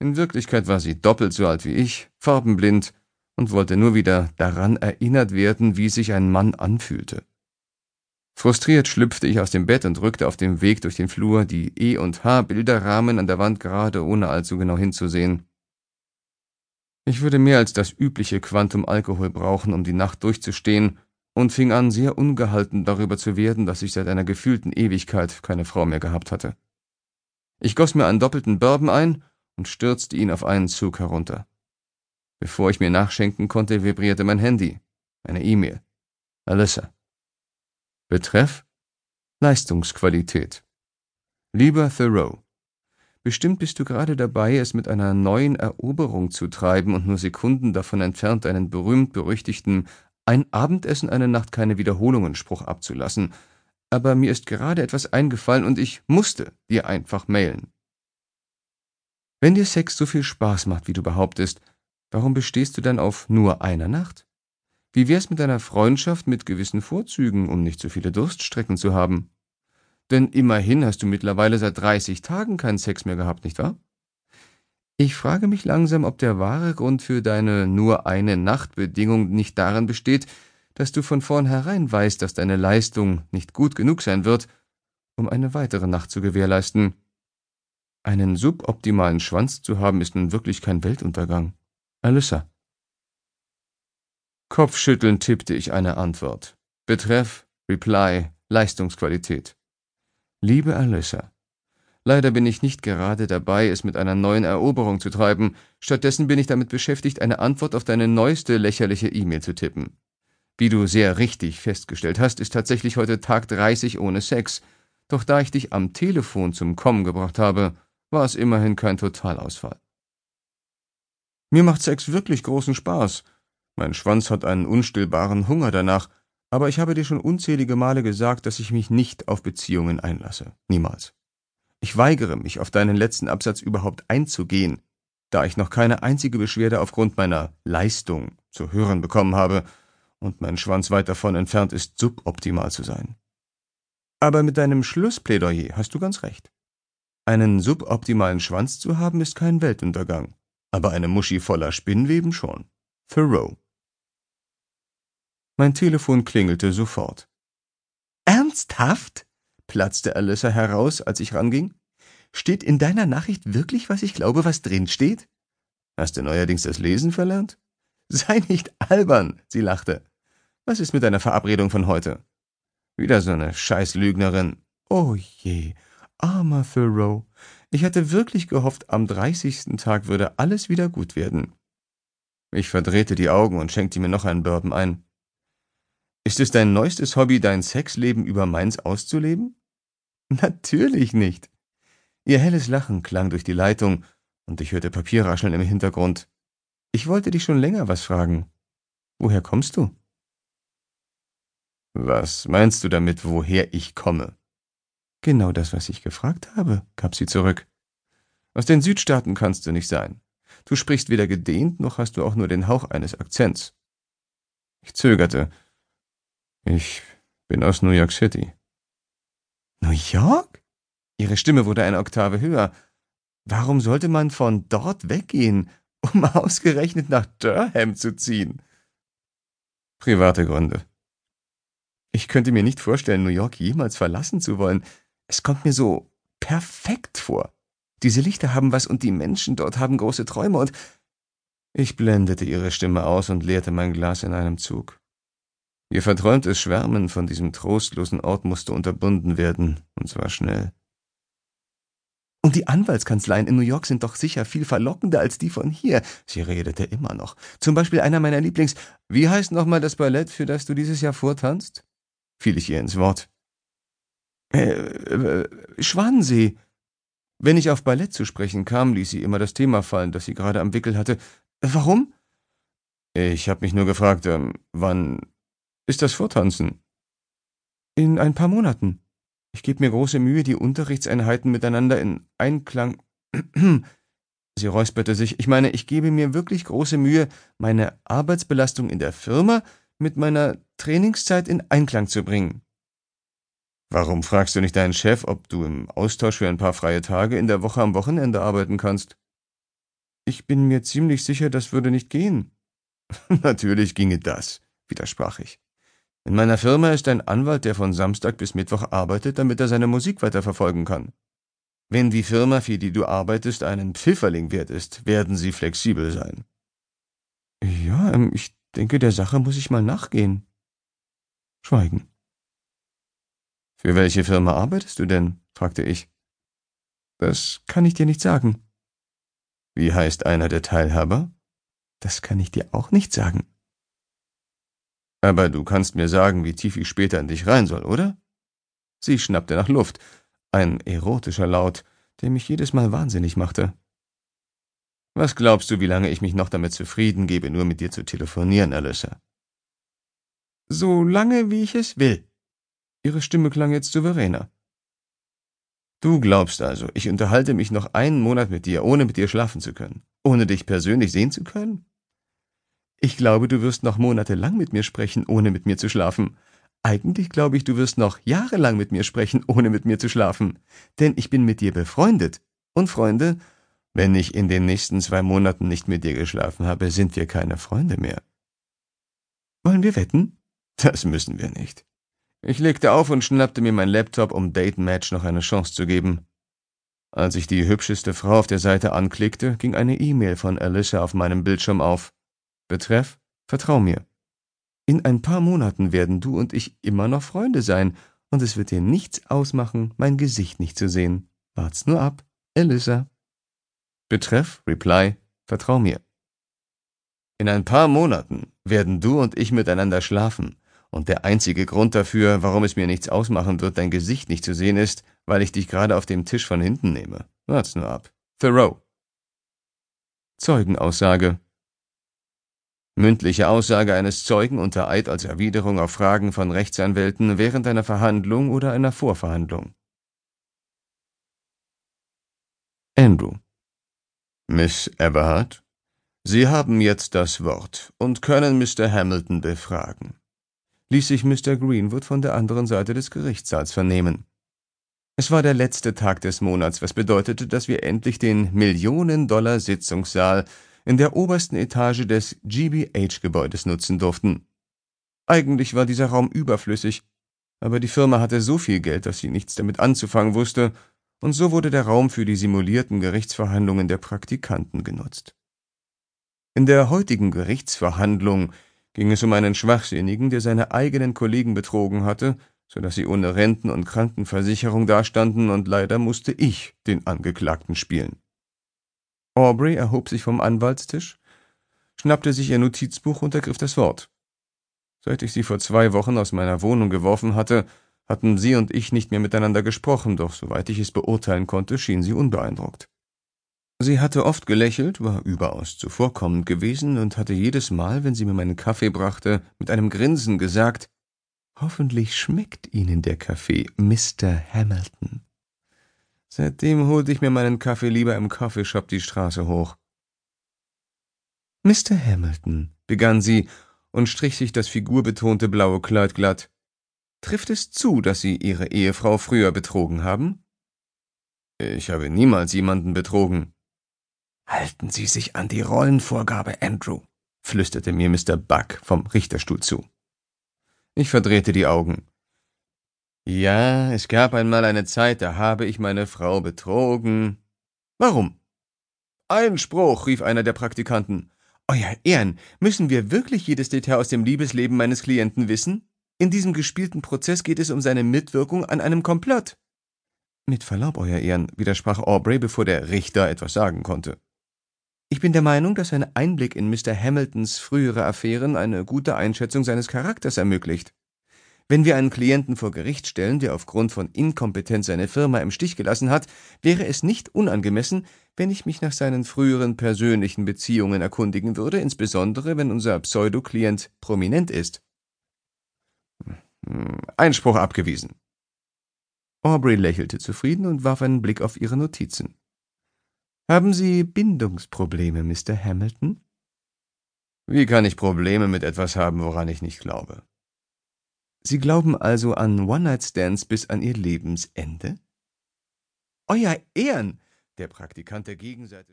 In Wirklichkeit war sie doppelt so alt wie ich, farbenblind und wollte nur wieder daran erinnert werden, wie sich ein Mann anfühlte. Frustriert schlüpfte ich aus dem Bett und rückte auf dem Weg durch den Flur die E und H Bilderrahmen an der Wand gerade, ohne allzu genau hinzusehen. Ich würde mehr als das übliche Quantum Alkohol brauchen, um die Nacht durchzustehen, und fing an, sehr ungehalten darüber zu werden, dass ich seit einer gefühlten Ewigkeit keine Frau mehr gehabt hatte. Ich goss mir einen doppelten Bourbon ein und stürzte ihn auf einen Zug herunter. Bevor ich mir nachschenken konnte, vibrierte mein Handy. Eine E-Mail. Alyssa. Betreff Leistungsqualität. Lieber Thoreau, bestimmt bist du gerade dabei, es mit einer neuen Eroberung zu treiben und nur Sekunden davon entfernt, einen berühmt-berüchtigten Ein Abendessen, eine Nacht keine Wiederholungen Spruch abzulassen. Aber mir ist gerade etwas eingefallen und ich musste dir einfach mailen. Wenn dir Sex so viel Spaß macht, wie du behauptest, warum bestehst du dann auf nur einer Nacht? Wie wär's mit einer Freundschaft mit gewissen Vorzügen, um nicht so viele Durststrecken zu haben? Denn immerhin hast du mittlerweile seit 30 Tagen keinen Sex mehr gehabt, nicht wahr? Ich frage mich langsam, ob der wahre Grund für deine nur eine Nachtbedingung nicht darin besteht, dass du von vornherein weißt, dass deine Leistung nicht gut genug sein wird, um eine weitere Nacht zu gewährleisten. Einen suboptimalen Schwanz zu haben, ist nun wirklich kein Weltuntergang. Alyssa. Kopfschüttelnd tippte ich eine Antwort. Betreff, Reply, Leistungsqualität. Liebe Alyssa, leider bin ich nicht gerade dabei, es mit einer neuen Eroberung zu treiben. Stattdessen bin ich damit beschäftigt, eine Antwort auf deine neueste lächerliche E-Mail zu tippen. Wie du sehr richtig festgestellt hast, ist tatsächlich heute Tag 30 ohne Sex. Doch da ich dich am Telefon zum Kommen gebracht habe, war es immerhin kein Totalausfall. Mir macht Sex wirklich großen Spaß, mein Schwanz hat einen unstillbaren Hunger danach, aber ich habe dir schon unzählige Male gesagt, dass ich mich nicht auf Beziehungen einlasse. Niemals. Ich weigere mich, auf deinen letzten Absatz überhaupt einzugehen, da ich noch keine einzige Beschwerde aufgrund meiner Leistung zu hören bekommen habe und mein Schwanz weit davon entfernt ist, suboptimal zu sein. Aber mit deinem Schlussplädoyer hast du ganz recht. Einen suboptimalen Schwanz zu haben ist kein Weltuntergang, aber eine Muschi voller Spinnweben schon. Thoreau mein Telefon klingelte sofort. Ernsthaft? platzte Alyssa heraus, als ich ranging. Steht in deiner Nachricht wirklich, was ich glaube, was drin steht? Hast du neuerdings das Lesen verlernt? Sei nicht albern, sie lachte. Was ist mit deiner Verabredung von heute? Wieder so eine Scheißlügnerin. Oh je, armer Thoreau. Ich hatte wirklich gehofft, am dreißigsten Tag würde alles wieder gut werden. Ich verdrehte die Augen und schenkte mir noch einen Bourbon ein. Ist es dein neuestes Hobby, dein Sexleben über meins auszuleben? Natürlich nicht. Ihr helles Lachen klang durch die Leitung, und ich hörte Papierrascheln im Hintergrund. Ich wollte dich schon länger was fragen. Woher kommst du? Was meinst du damit, woher ich komme? Genau das, was ich gefragt habe, gab sie zurück. Aus den Südstaaten kannst du nicht sein. Du sprichst weder gedehnt, noch hast du auch nur den Hauch eines Akzents. Ich zögerte, ich bin aus New York City. New York? Ihre Stimme wurde eine Oktave höher. Warum sollte man von dort weggehen, um ausgerechnet nach Durham zu ziehen? Private Gründe. Ich könnte mir nicht vorstellen, New York jemals verlassen zu wollen. Es kommt mir so perfekt vor. Diese Lichter haben was und die Menschen dort haben große Träume und ich blendete ihre Stimme aus und leerte mein Glas in einem Zug. Ihr verträumtes Schwärmen von diesem trostlosen Ort musste unterbunden werden, und zwar schnell. Und die Anwaltskanzleien in New York sind doch sicher viel verlockender als die von hier. Sie redete immer noch. Zum Beispiel einer meiner Lieblings. Wie heißt nochmal das Ballett, für das du dieses Jahr vortanzt? Fiel ich ihr ins Wort. Äh, äh, Schwanensee. Wenn ich auf Ballett zu sprechen kam, ließ sie immer das Thema fallen, das sie gerade am Wickel hatte. Warum? Ich habe mich nur gefragt, ähm, wann ist das Vortanzen? In ein paar Monaten. Ich gebe mir große Mühe, die Unterrichtseinheiten miteinander in Einklang. Sie räusperte sich. Ich meine, ich gebe mir wirklich große Mühe, meine Arbeitsbelastung in der Firma mit meiner Trainingszeit in Einklang zu bringen. Warum fragst du nicht deinen Chef, ob du im Austausch für ein paar freie Tage in der Woche am Wochenende arbeiten kannst? Ich bin mir ziemlich sicher, das würde nicht gehen. Natürlich ginge das, widersprach ich. In meiner Firma ist ein Anwalt, der von Samstag bis Mittwoch arbeitet, damit er seine Musik weiterverfolgen kann. Wenn die Firma, für die du arbeitest, einen Pfifferling wert ist, werden sie flexibel sein. Ja, ähm, ich denke, der Sache muss ich mal nachgehen. Schweigen. Für welche Firma arbeitest du denn? fragte ich. Das kann ich dir nicht sagen. Wie heißt einer der Teilhaber? Das kann ich dir auch nicht sagen. Aber du kannst mir sagen, wie tief ich später in dich rein soll, oder? Sie schnappte nach Luft, ein erotischer Laut, der mich jedes Mal wahnsinnig machte. Was glaubst du, wie lange ich mich noch damit zufrieden gebe, nur mit dir zu telefonieren, Alyssa? So lange, wie ich es will. Ihre Stimme klang jetzt souveräner. Du glaubst also, ich unterhalte mich noch einen Monat mit dir, ohne mit dir schlafen zu können, ohne dich persönlich sehen zu können? Ich glaube, du wirst noch monatelang mit mir sprechen, ohne mit mir zu schlafen. Eigentlich glaube ich, du wirst noch jahrelang mit mir sprechen, ohne mit mir zu schlafen. Denn ich bin mit dir befreundet. Und Freunde, wenn ich in den nächsten zwei Monaten nicht mit dir geschlafen habe, sind wir keine Freunde mehr. Wollen wir wetten? Das müssen wir nicht. Ich legte auf und schnappte mir mein Laptop, um Date Match noch eine Chance zu geben. Als ich die hübscheste Frau auf der Seite anklickte, ging eine E-Mail von Alicia auf meinem Bildschirm auf. Betreff, vertrau mir. In ein paar Monaten werden du und ich immer noch Freunde sein, und es wird dir nichts ausmachen, mein Gesicht nicht zu sehen. Wart's nur ab, Alyssa. Betreff, Reply, vertrau mir. In ein paar Monaten werden du und ich miteinander schlafen, und der einzige Grund dafür, warum es mir nichts ausmachen wird, dein Gesicht nicht zu sehen, ist, weil ich dich gerade auf dem Tisch von hinten nehme. Wart's nur ab. Thoreau. Zeugenaussage. Mündliche Aussage eines Zeugen unter Eid als Erwiderung auf Fragen von Rechtsanwälten während einer Verhandlung oder einer Vorverhandlung. Andrew. Miss Everhart, Sie haben jetzt das Wort und können Mr. Hamilton befragen ließ sich Mr. Greenwood von der anderen Seite des Gerichtssaals vernehmen. Es war der letzte Tag des Monats, was bedeutete, dass wir endlich den Millionen-Dollar-Sitzungssaal in der obersten Etage des GBH-Gebäudes nutzen durften. Eigentlich war dieser Raum überflüssig, aber die Firma hatte so viel Geld, dass sie nichts damit anzufangen wusste, und so wurde der Raum für die simulierten Gerichtsverhandlungen der Praktikanten genutzt. In der heutigen Gerichtsverhandlung ging es um einen Schwachsinnigen, der seine eigenen Kollegen betrogen hatte, so dass sie ohne Renten- und Krankenversicherung dastanden, und leider musste ich den Angeklagten spielen. Aubrey erhob sich vom Anwaltstisch, schnappte sich ihr Notizbuch und ergriff das Wort. Seit ich sie vor zwei Wochen aus meiner Wohnung geworfen hatte, hatten sie und ich nicht mehr miteinander gesprochen, doch soweit ich es beurteilen konnte, schien sie unbeeindruckt. Sie hatte oft gelächelt, war überaus zuvorkommend gewesen und hatte jedes Mal, wenn sie mir meinen Kaffee brachte, mit einem Grinsen gesagt, Hoffentlich schmeckt Ihnen der Kaffee, Mr. Hamilton. Seitdem holte ich mir meinen Kaffee lieber im Coffeeshop die Straße hoch. Mr. Hamilton, begann sie und strich sich das figurbetonte blaue Kleid glatt. Trifft es zu, dass Sie Ihre Ehefrau früher betrogen haben? Ich habe niemals jemanden betrogen, Halten Sie sich an die Rollenvorgabe, Andrew, flüsterte mir Mr. Buck vom Richterstuhl zu. Ich verdrehte die Augen. Ja, es gab einmal eine Zeit, da habe ich meine Frau betrogen. Warum? Einspruch, rief einer der Praktikanten. Euer Ehren, müssen wir wirklich jedes Detail aus dem Liebesleben meines Klienten wissen? In diesem gespielten Prozess geht es um seine Mitwirkung an einem Komplott. Mit Verlaub, Euer Ehren, widersprach Aubrey, bevor der Richter etwas sagen konnte. Ich bin der Meinung, dass ein Einblick in Mr. Hamiltons frühere Affären eine gute Einschätzung seines Charakters ermöglicht. Wenn wir einen Klienten vor Gericht stellen, der aufgrund von Inkompetenz seine Firma im Stich gelassen hat, wäre es nicht unangemessen, wenn ich mich nach seinen früheren persönlichen Beziehungen erkundigen würde, insbesondere wenn unser Pseudo-Klient prominent ist. Einspruch abgewiesen. Aubrey lächelte zufrieden und warf einen Blick auf ihre Notizen. Haben Sie Bindungsprobleme, Mr. Hamilton? Wie kann ich Probleme mit etwas haben, woran ich nicht glaube? Sie glauben also an One-Night-Stands bis an Ihr Lebensende? Euer Ehren! Der Praktikant der Gegenseite